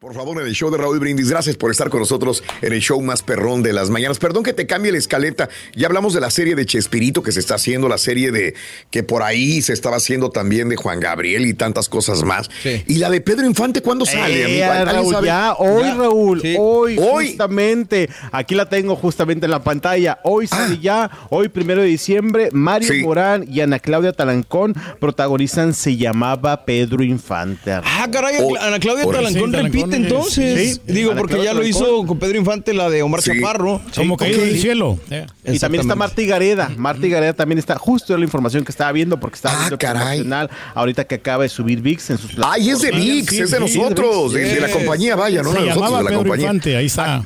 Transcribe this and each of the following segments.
Por favor, en el show de Raúl Brindis, gracias por estar con nosotros en el show más perrón de las mañanas. Perdón que te cambie la escaleta. Ya hablamos de la serie de Chespirito que se está haciendo, la serie de que por ahí se estaba haciendo también de Juan Gabriel y tantas cosas más. Y la de Pedro Infante, ¿cuándo sale? Eh, amigo? ¿Alguien Raúl, sabe? ya, hoy, Ya, Raúl, sí. hoy, Hoy. justamente, aquí la tengo justamente en la pantalla. Hoy sale ya, hoy primero de diciembre, Mario Ah. Sí. Morán y Ana Claudia Talancón protagonizan Se llamaba Pedro Infante. Ah, caray, Oh, Ana Claudia. Talancón Sí, repite Entonces. sí. Digo, porque ya lo hizo con Pedro Infante, la de Omar Sí. Chaparro. Como caído del cielo. Eh. Y también está Marta Gareda. Marta Gareda también está, justo la información que estaba viendo, porque estaba Ah, viendo caray. ahorita que acaba de subir VIX en sus Ay, es de. VIX, sí, es de sí, nosotros, de, de la compañía, vaya, no Se de nosotros, llamaba de la Pedro compañía. Infante, ahí está.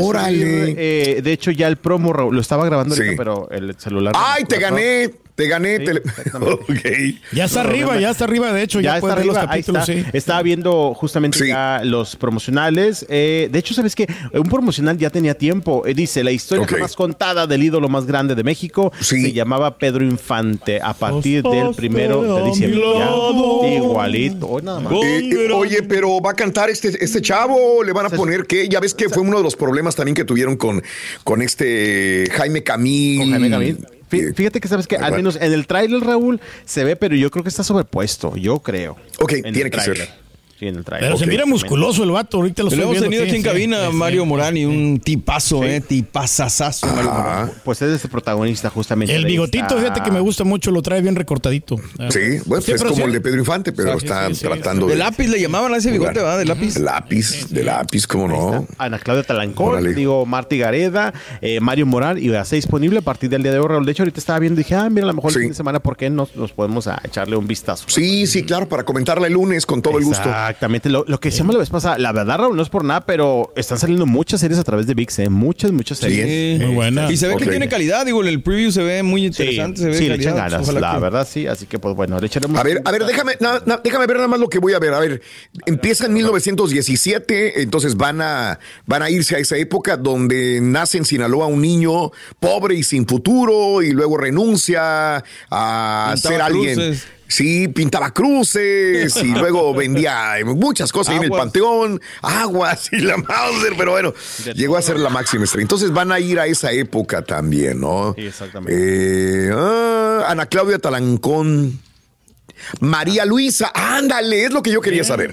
Órale. subir, eh, de hecho, ya el promo lo estaba grabando Sí. ahorita, pero el celular. Ay, te gané, te gané. Sí, te- exactamente. Ok. Ya está arriba, ya está arriba, de hecho, ya, Ya está los arriba, ahí capítulos, está. sí. Estaba viendo justamente Sí. ya los promocionales. Eh, de hecho, ¿sabes qué? Un promocional ya tenía tiempo. Eh, dice, la historia más contada del ídolo más grande de México Sí. se llamaba Pedro Infante a partir del primero de diciembre. Ya, igualito. Hoy nada más. Eh, eh, oye, pero va a cantar este, este chavo, le van a poner que, ya ves que fue uno de los problemas también que tuvieron con, con este Jaime Camil. Con Jaime Camil. Eh, Fíjate que sabes que al menos en el tráiler, Raúl, se ve, pero yo creo que está sobrepuesto. Yo creo. Ok, tiene que ser. Sí, en el. Pero se mira musculoso el vato, ahorita lo hemos tenido sí, aquí en sí, cabina, sí, sí. Mario Morán, y un tipazo, ¿eh? Tipazazazo, Mario Morán. Ajá. Pues es este protagonista justamente. El bigotito, fíjate que me gusta mucho, lo trae bien recortadito. Sí, bueno, Sí, pues es como sí. el de Pedro Infante, pero Sí, está sí, sí, tratando De de. lápiz le llamaban a ese bigote. ¿verdad? De lápiz. De lápiz, de lápiz, ¿cómo no? Ana Claudia Talancón, Órale. digo, Marty Gareda, eh, Mario Morán, y ya está disponible a partir del día de hoy, Raúl. De hecho, ahorita estaba viendo y dije, ah, mira, a lo mejor Sí. el fin de semana, ¿por qué no nos podemos a echarle un vistazo? Sí, sí, claro, para comentarla el lunes con todo el gusto. Exactamente. Lo, lo que decíamos la vez pasada, la verdad, Raúl, no es por nada, pero están saliendo muchas series a través de VIX, ¿eh? Muchas, muchas series. Sí. Muy buena. Y se ve que tiene calidad, digo, en el preview se ve muy Sí, interesante. se ve sí, le echan ganas, la que- verdad, sí. Así que, pues bueno, le echaremos. A ver, a ver, déjame, na- na- déjame ver nada más lo que voy a ver. A ver, empieza en 1917, entonces van a, van a irse a esa época donde nace en Sinaloa un niño pobre y sin futuro y luego renuncia a Pintaba ser alguien. cruces. Sí, pintaba cruces y luego vendía muchas cosas ahí en el panteón, aguas y la Mauser, pero bueno, llegó a ser la máxima estrella. Entonces van a ir a esa época también, ¿no? Sí, exactamente. Eh, ah, Ana Claudia Talancón. María Luisa, ándale, es lo que yo quería saber.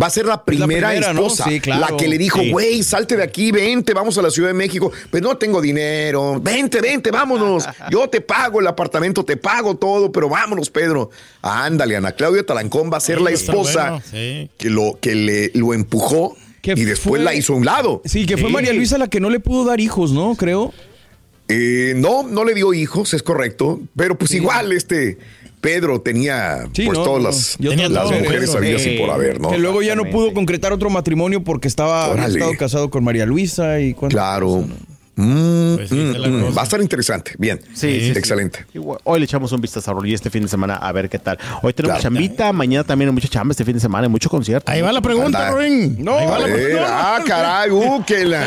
Va a ser la primera, primera, ¿no? esposa, Sí, claro. la que le dijo, Sí. güey, salte de aquí, vente, vamos a la Ciudad de México. Pues no tengo dinero, vente, vente, vámonos. Yo te pago el apartamento, te pago todo, pero vámonos, Pedro. Ándale, Ana Claudia Talancón va a ser la esposa bueno, sí. que, lo, que le, lo empujó Que y después fue- la hizo a un lado. Sí, que fue. María Luisa la que no le pudo dar hijos, ¿no? Creo. Eh, no, no le dio hijos, es correcto, pero pues igual este Pedro tenía Sí, pues no, todas no, las, mujeres, mujeres Pedro. habidas y por haber, ¿no? Que luego ya no pudo concretar otro matrimonio porque estaba había Órale. estado casado con María Luisa y Claro. Mm, Pues sí, mm, mm. Va a estar interesante. Bien. Sí, sí, sí. Excelente. Hoy le echamos un vistazo a Raúl y este fin de semana a ver qué tal. Hoy tenemos Claro. chambita, mañana también hay mucha chamba este fin de semana, hay mucho concierto. Ahí va la pregunta, Anda. Ring. No, Ahí va la pregunta. ah, caray, uh, que la-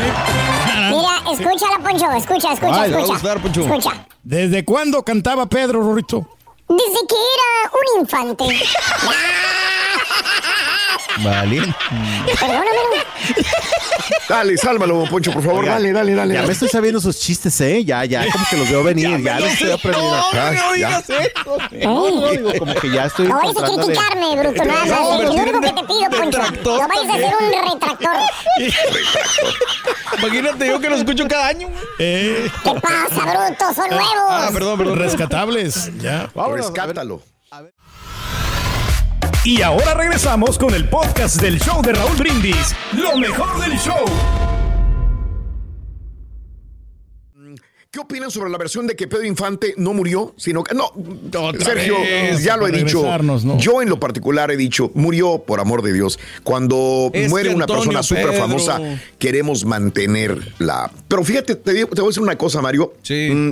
Mira, escúchala, Poncho, escucha, escucha, Ay, te va a escucha. gustar, Poncho. Escucha. ¿Desde cuándo cantaba Pedro, Rorito? Desde que era un infante. Vale. Perdóname. Dale, sálvalo, Poncho, por favor. Oiga, dale, dale, dale. Ya me estoy sabiendo sus chistes, ¿eh? Ya, ya, como que los veo venir, ya, los estoy aprendiendo. Ah, ya. No, no, digo, como que ya estoy No vayas a criticarme, bruto, nada a más. Lo único que te pido, Poncho. No vayas a ser un retractor. Imagínate yo que lo escucho cada año. Eh, ¿Qué pasa, bruto? Son nuevos. Ah, perdón, perdón. rescatables. Ya. Vámonos, a ver. Rescátalo. Y ahora regresamos con el podcast del show de Raúl Brindis. Lo mejor del show. ¿Qué opinan sobre la versión de que Pedro Infante no murió, sino que no? Otra Sergio, vez, ya lo he dicho. Yo en lo particular he dicho, murió por amor de Dios. Cuando Es muere una persona súper famosa, queremos mantenerla. Pero fíjate, te, digo- te voy a decir una cosa, Mario. Sí. Mm,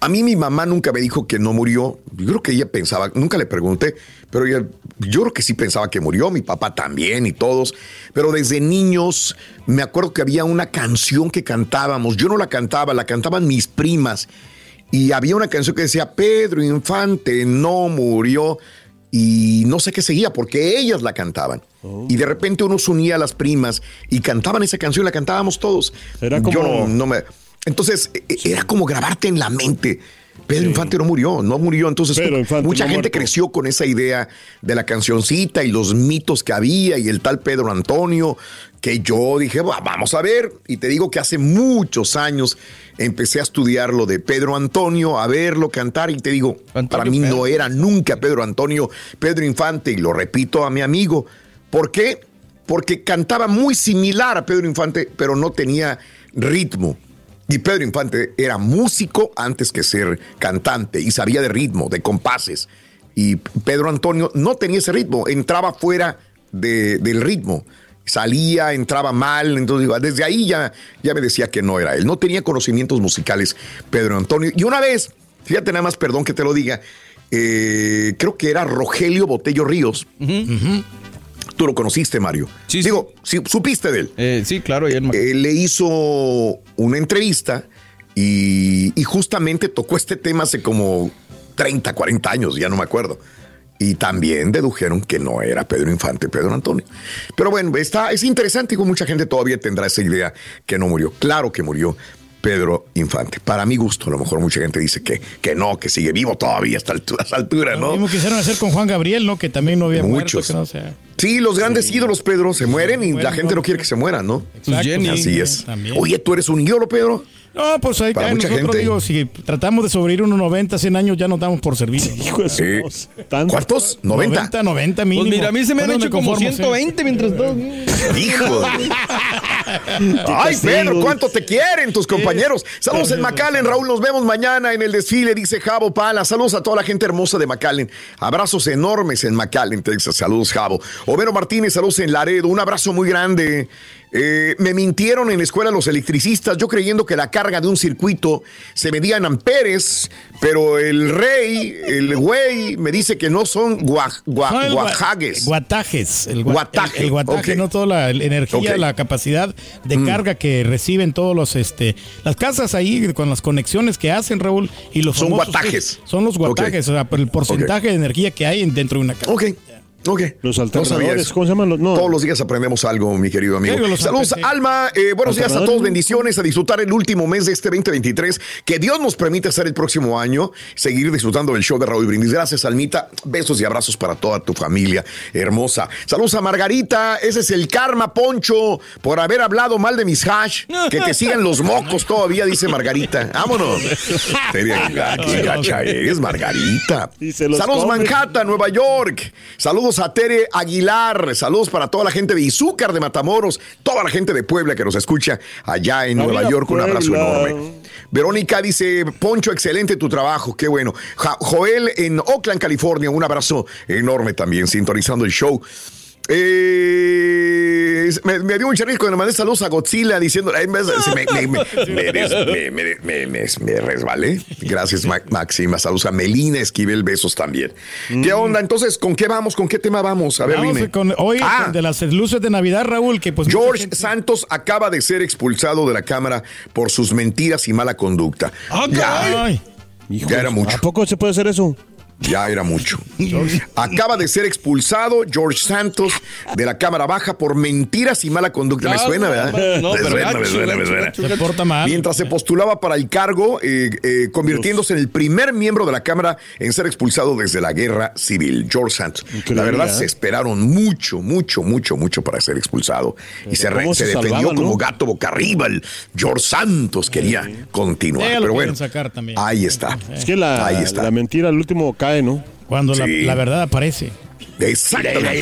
a mí mi mamá nunca me dijo que no murió. Yo creo que ella pensaba, nunca le pregunté, pero ella, yo creo que sí pensaba que murió, mi papá también y todos. Pero desde niños me acuerdo que había una canción que cantábamos. Yo no la cantaba, la cantaban mis primas. Y había una canción que decía, Pedro Infante no murió. Y no sé qué seguía, porque ellas la cantaban. Y de repente uno se unía a las primas y cantaban esa canción, la cantábamos todos. Era Yo como- no, no me... Entonces, e- e- era como grabarte en la mente. Pedro Infante no murió, no murió. Entonces, mucha no gente muerto. creció con esa idea de la cancioncita y los mitos que había y el tal Pedro Antonio, que yo dije, "Va, vamos a ver. Y te digo que hace muchos años empecé a estudiar lo de Pedro Antonio, a verlo cantar y te digo, Antonio para mí Pedro. no era nunca Pedro Antonio, Pedro Infante, y lo repito a mi amigo. ¿Por qué? Porque cantaba muy similar a Pedro Infante, pero no tenía ritmo. Y Pedro Infante era músico antes que ser cantante y sabía de ritmo, de compases. Y Pedro Antonio no tenía ese ritmo, entraba fuera de- del ritmo. Salía, entraba mal, entonces desde ahí ya, ya me decía que no era él. No tenía conocimientos musicales Pedro Antonio. Y una vez, fíjate nada más, perdón que te lo diga, eh, creo que era Rogelio Botello Ríos. Tú lo conociste, Mario. Sí, sí. Digo, sí, supiste de él. Eh, sí, claro. y él me- Eh, le hizo una entrevista y, justamente tocó este tema hace como 30, 40 años, ya no me acuerdo. Y también dedujeron que no era Pedro Infante, Pedro Antonio. Pero bueno, está, es interesante y mucha gente todavía tendrá esa idea que no murió. Claro que murió Pedro Infante. Para mi gusto, a lo mejor mucha gente dice que, que no, que sigue vivo todavía hasta altu- a esa altura, Lo ¿no? mismo quisieron hacer con Juan Gabriel, ¿no? Que también no había Muchos. muerto. Que no sea. Sí, los grandes ídolos, Pedro, se mueren y Mueren, la gente no. no quiere que se mueran, ¿no? Pues Jenny. Así es. También. Oye, tú eres un ídolo, Pedro. No, pues ahí Para mucha nosotros gente. digo, si tratamos de sobrevivir unos 90, 100 años, ya nos damos por servido. ¿no? Sí. ¿Cuántos? 90. 90, 90 mínimo. Pues mira, a mí se me han hecho como conformo, sí. 120 mientras todo. Hijo. Ay, Pedro, ¿cuánto te quieren tus compañeros? Saludos en McAllen, Raúl. Nos vemos mañana en el desfile, dice Javo Pala. Saludos a toda la gente hermosa de McAllen. Abrazos enormes en McAllen, Texas. Saludos, Javo. Homero Martínez, saludos en Laredo. Un abrazo muy grande. Eh, me mintieron en la escuela los electricistas, yo creyendo que la carga de un circuito se medía en amperes, pero el rey, el güey, me dice que no son gua- gua- No, el gua- guajagues. Guatajes. El, gua- Guataje, El, el guataje, no toda la energía. Mm. la capacidad de carga que reciben todos los, este, las casas ahí con las conexiones que hacen, Raúl. Y los Son famosos, guatajes. sí, Son los guatajes, o sea, el porcentaje de energía que hay dentro de una casa. Ok. Los No alternadores, eso. ¿cómo se llaman los? No. Todos los días aprendemos algo, mi querido amigo. Saludos. Alma. Eh, buenos días a todos. Bendiciones a disfrutar el último mes de este 2023. Que Dios nos permita hacer el próximo año, seguir disfrutando del show de Raúl Brindis. Gracias, Almita. Besos y abrazos para toda tu familia hermosa. Saludos a Margarita. Ese es el karma, Poncho, por haber hablado mal de mis hash. Que te sigan los mocos todavía, dice Margarita. Vámonos. Sería qué gacha eres, Margarita. Saludos. Manhattan. Nueva York. Saludos a Tere Aguilar. Saludos para toda la gente de Izúcar de Matamoros, toda la gente de Puebla que nos escucha allá en Nueva York. Un abrazo enorme. Verónica dice, Poncho, excelente tu trabajo, qué bueno. Ja- Joel en Oakland, California, un abrazo enorme también, sintonizando el show. Eh, me, me dio un charril cuando le mandé saludos a Godzilla diciendo, "Ay, me, me, resbalé. Gracias, Ma- Máxima. Saludos a Melina Esquivel, besos también. ¿Qué onda? Entonces, ¿con qué vamos? ¿Con qué tema vamos? A ver, Vamos dime. con, hoy Ah. de las luces de Navidad, Raúl, que pues George gente- Santos acaba de ser expulsado de la Cámara por sus mentiras y mala conducta. ya, Ay, Hijo ya era mucho. ¿A poco se puede hacer eso? Ya era mucho. Acaba de ser expulsado George Santos de la Cámara Baja por mentiras y mala conducta. Me suena, ¿verdad? no, me pero suena, me suena, me suena. se porta mal. Mientras se postulaba para el cargo, eh, eh, convirtiéndose en el primer miembro de la Cámara en ser expulsado desde la guerra civil, George Santos. Increíble, la verdad, ¿eh? se esperaron mucho, mucho, mucho, mucho para ser expulsado. y se, re- ¿cómo se se defendió salvaba, como gato boca arriba. El George Santos quería continuar. Pero bueno, sacar también. ahí está. Es que la, Ahí está. la mentira al último cae, ¿no? Cuando la verdad aparece. Exactamente.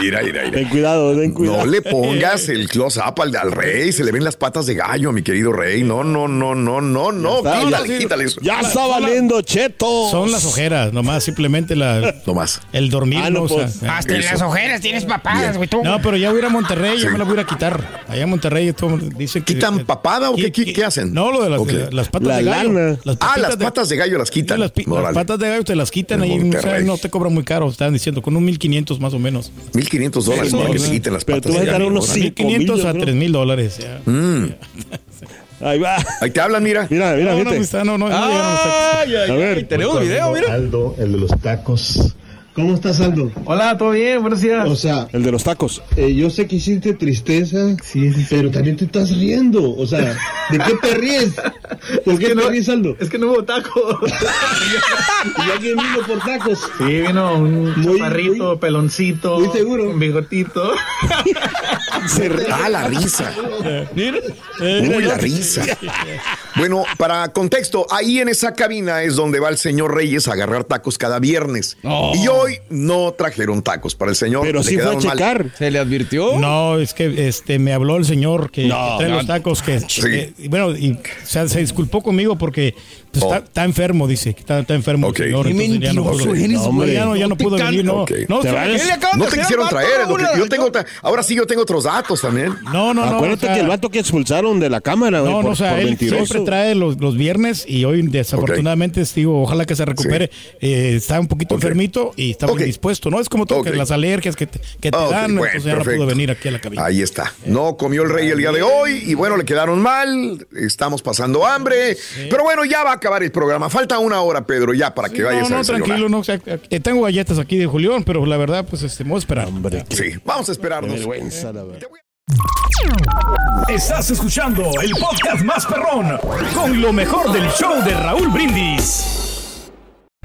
Mira, mira, mira. Ten cuidado, ten cuidado. No le pongas el close-up al, al rey, se le ven las patas de gallo, mi querido rey. No, no, no, no, no, no. Quítale, Sí. quítale eso. Ya está valiendo, cheto. Son las ojeras, nomás, simplemente la, No más. el dormir. Ah, no, ¿no? O sea, pues. Hasta en Eso. las ojeras tienes papadas, güey, no, pero ya voy a ir a Monterrey, ya Sí. me la voy a ir a quitar. Allá en Monterrey todo, dicen que... ¿Quitan papada o qué, ¿Qué- qué- qué hacen? No, lo de las, de las patas La de gallo. lana. Ah, las patas de gallo las Sí, quitan. las, las patas de gallo te las quitan ahí, no te cobran muy caro, estaban diciendo, con un 1500 más o menos. 1500 dólares para que se quiten las Pero patas tú vas de a dar unos Órale. cinco 500 mil, a yo creo. 3000 dólares. Ya. Mm. Ahí va. Ahí te hablan, mira. Mira, mira, no, no, no, no, no, ya no ay, tenemos video, mira. Aldo, el de los tacos. ¿Cómo estás, Aldo? Hola, ¿todo bien? Buenos días. O sea, El de los tacos. eh, yo sé que hiciste tristeza, Sí, sí, sí. pero también te estás riendo. O sea, ¿de qué te ríes? ¿Por qué que te no- ríes, Aldo? Es que no hubo taco. ¿Y alguien vino por tacos? Sí, vino un Muy- chaparrito, muy- peloncito. muy seguro. Un bigotito. Ah, la risa. Mira. Uy, la risa. Bueno, para contexto, ahí en esa cabina es donde va el señor Reyes a agarrar tacos cada viernes. Y hoy no trajeron tacos para el señor. Pero le sí fue a mal. checar. ¿Se le advirtió? No, es que este me habló el señor que, No, que trae no, los tacos que Sí. que- y bueno y o sea, se disculpó conmigo porque pues, Oh. está, está enfermo dice que está, está enfermo Ok. el señor Qué entonces ya no mentiroso pudo eres, no, hombre, ya no, ya no No te pudo can- venir no Ok. no, Te o sea, van a- él- ¿Qué le acaban No te quisieron traer, es lo que- Raúl? yo tengo, ahora sí yo tengo otros datos también. no no no Acuérdate o sea, que el vato que expulsaron de la cámara, no, no, por, o sea, él mentiroso. siempre trae los, los viernes y hoy desafortunadamente digo, ojalá que se recupere. Eh, está un poquito enfermito y está muy dispuesto, ¿no? Es como todo que las alergias que te, que te dan, bueno, entonces ya no pudo venir aquí a la cabina. Ahí está. No comió el rey el día de hoy y bueno, le quedaron mal. Estamos pasando hambre. Pero bueno, ya va acabar el programa. Falta una hora, Pedro, ya para que Sí, vayas no, a no, desayunar. tranquilo, no, o sea, eh, tengo galletas aquí de Julián, pero la verdad, pues este, vamos a esperar. Hombre, Sí, vamos a esperarnos. vergüenza, la verdad. Estás escuchando el podcast más perrón con lo mejor del show de Raúl Brindis.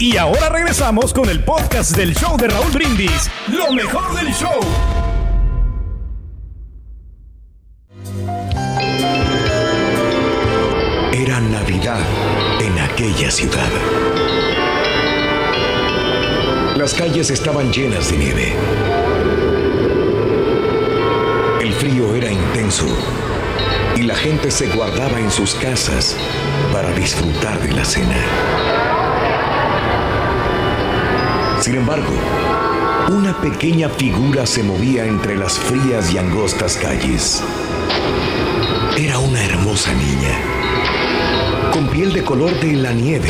Y ahora regresamos con el podcast del show de Raúl Brindis. Lo mejor del show. Era Navidad en aquella ciudad. Las calles estaban llenas de nieve. El frío era intenso y la gente se guardaba en sus casas para disfrutar de la cena. Sin embargo, una pequeña figura se movía entre las frías y angostas calles. Era una hermosa niña, con piel de color de la nieve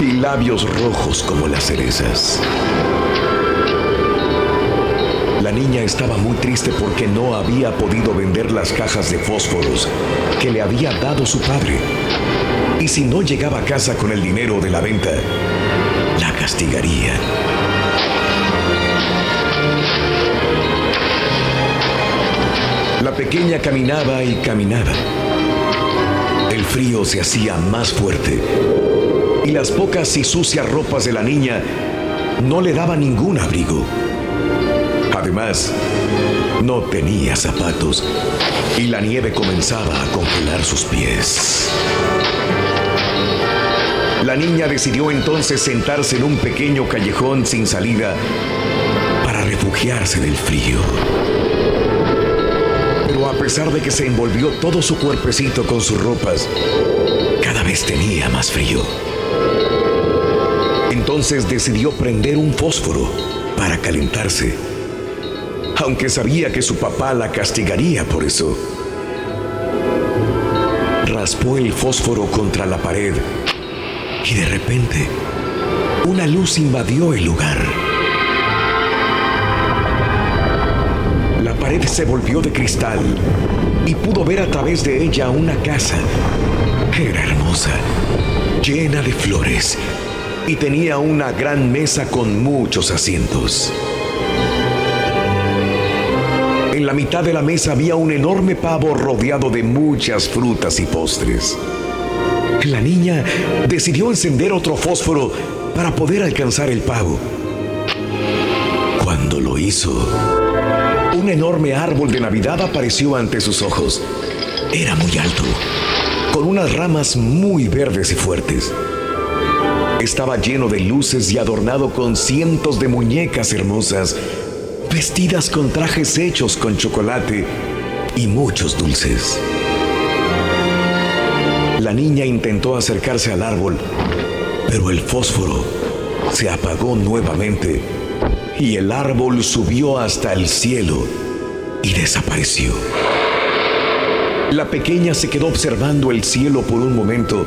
y labios rojos como las cerezas. La niña estaba muy triste porque no había podido vender las cajas de fósforos que le había dado su padre. Y si no llegaba a casa con el dinero de la venta, la castigaría. Pequeña caminaba y caminaba. El frío se hacía más fuerte y las pocas y sucias ropas de la niña no le daban ningún abrigo. Además, no tenía zapatos y la nieve comenzaba a congelar sus pies. La niña decidió entonces sentarse en un pequeño callejón sin salida para refugiarse del frío. A pesar de que se envolvió todo su cuerpecito con sus ropas, cada vez tenía más frío. Entonces decidió prender un fósforo para calentarse, aunque sabía que su papá la castigaría por eso. Raspó el fósforo contra la pared y de repente una luz invadió el lugar. Se volvió de cristal y pudo ver a través de ella una casa. Era hermosa, llena de flores y tenía una gran mesa con muchos asientos. En la mitad de la mesa había un enorme pavo rodeado de muchas frutas y postres. La niña decidió encender otro fósforo para poder alcanzar el pavo. Cuando lo hizo, un enorme árbol de Navidad apareció ante sus ojos. Era muy alto, con unas ramas muy verdes y fuertes. Estaba lleno de luces y adornado con cientos de muñecas hermosas, vestidas con trajes hechos con chocolate y muchos dulces. La niña intentó acercarse al árbol, pero el fósforo se apagó nuevamente y el árbol subió hasta el cielo y desapareció. La pequeña se quedó observando el cielo por un momento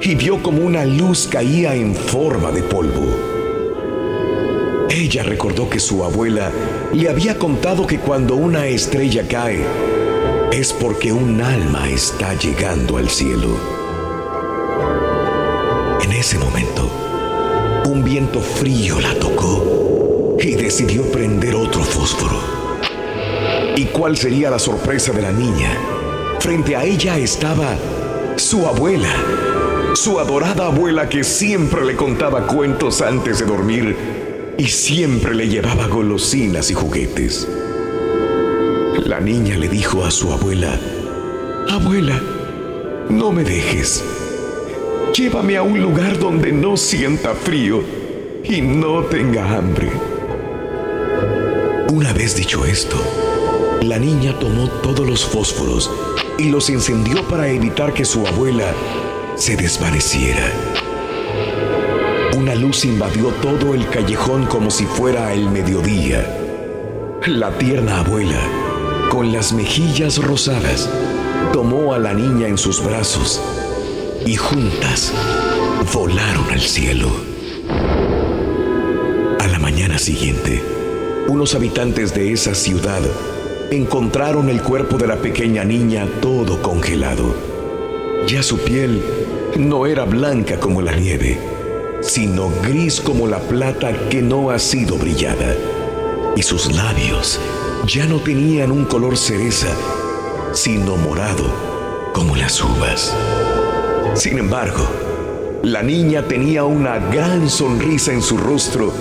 y vio como una luz caía en forma de polvo. Ella recordó que su abuela le había contado que cuando una estrella cae es porque un alma está llegando al cielo. En ese momento, un viento frío la tocó y decidió prender otro fósforo. ¿Y cuál sería la sorpresa de la niña? Frente a ella estaba su abuela, su adorada abuela que siempre le contaba cuentos antes de dormir y siempre le llevaba golosinas y juguetes. La niña le dijo a su abuela, Abuela, no me dejes. Llévame a un lugar donde no sienta frío y no tenga hambre. Una vez dicho esto, la niña tomó todos los fósforos y los encendió para evitar que su abuela se desvaneciera. Una luz invadió todo el callejón como si fuera el mediodía. La tierna abuela, con las mejillas rosadas, tomó a la niña en sus brazos y juntas volaron al cielo. A la mañana siguiente, unos habitantes de esa ciudad encontraron el cuerpo de la pequeña niña todo congelado. Ya su piel no era blanca como la nieve, sino gris como la plata que no ha sido brillada. Y sus labios ya no tenían un color cereza, sino morado como las uvas. Sin embargo, la niña tenía una gran sonrisa en su rostro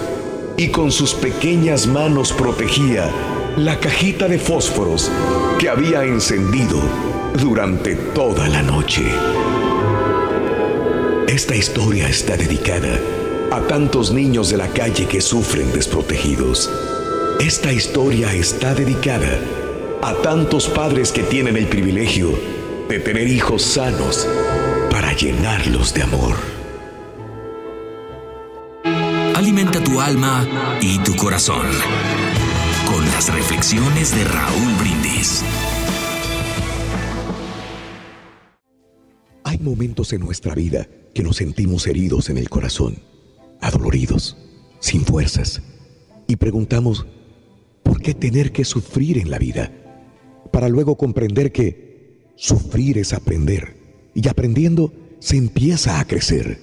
y con sus pequeñas manos protegía la cajita de fósforos que había encendido durante toda la noche. Esta historia está dedicada a tantos niños de la calle que sufren desprotegidos. Esta historia está dedicada a tantos padres que tienen el privilegio de tener hijos sanos para llenarlos de amor. Alma y tu corazón con las reflexiones de Raúl Brindis. Hay momentos en nuestra vida que nos sentimos heridos en el corazón, adoloridos, sin fuerzas, y preguntamos, ¿por qué tener que sufrir en la vida? Para luego comprender que sufrir es aprender, y aprendiendo se empieza a crecer,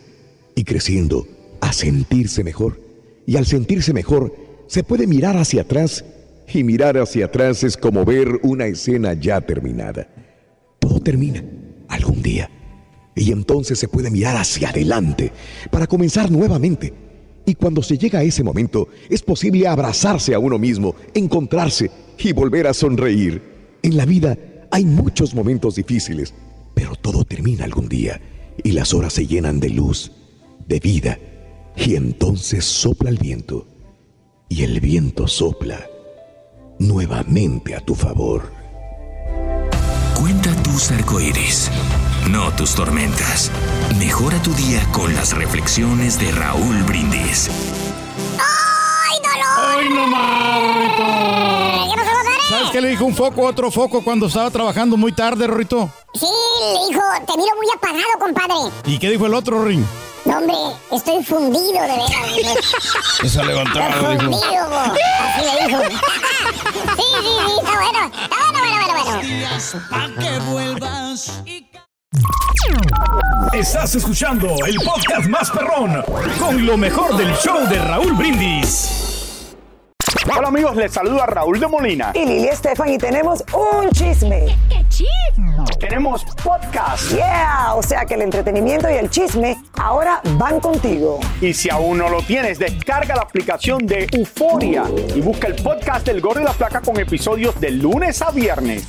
y creciendo a sentirse mejor, y al sentirse mejor se puede mirar hacia atrás, y mirar hacia atrás es como ver una escena ya terminada. Todo termina algún día. Y entonces se puede mirar hacia adelante para comenzar nuevamente. Y cuando se llega a ese momento, es posible abrazarse a uno mismo, encontrarse y volver a sonreír. En la vida hay muchos momentos difíciles, pero todo termina algún día y las horas se llenan de luz, de vida. Y entonces sopla el viento y el viento sopla nuevamente a tu favor. Cuenta tus arcoíris, no tus tormentas. Mejora tu día con las reflexiones de Raúl Brindis. ¡Ay, dolor! ¡Ay, no más, ¿Qué pasó, compadre? ¿Sabes qué le dijo un foco a otro foco cuando estaba trabajando muy tarde, Rorrito? Sí, le dijo, te miro muy apagado, compadre. ¿Y qué dijo el otro, Ring? No, hombre, estoy fundido de veras. dijo. Eso Estoy dijo. fundido, bo. Así le dijo. Sí, sí, sí, está bueno. Está bueno, bueno, bueno, bueno. que vuelvas. Estás escuchando el podcast más perrón con lo mejor del show de Raúl Brindis. Hola amigos, les saluda Raúl de Molina. Y Lili Estefan y tenemos un chisme. ¡Qué chisme! Tenemos podcast. Yeah, o sea que el entretenimiento y el chisme ahora van contigo. Y si aún no lo tienes, descarga la aplicación de Euforia y busca el podcast del Gordo y la Flaca con episodios de lunes a viernes.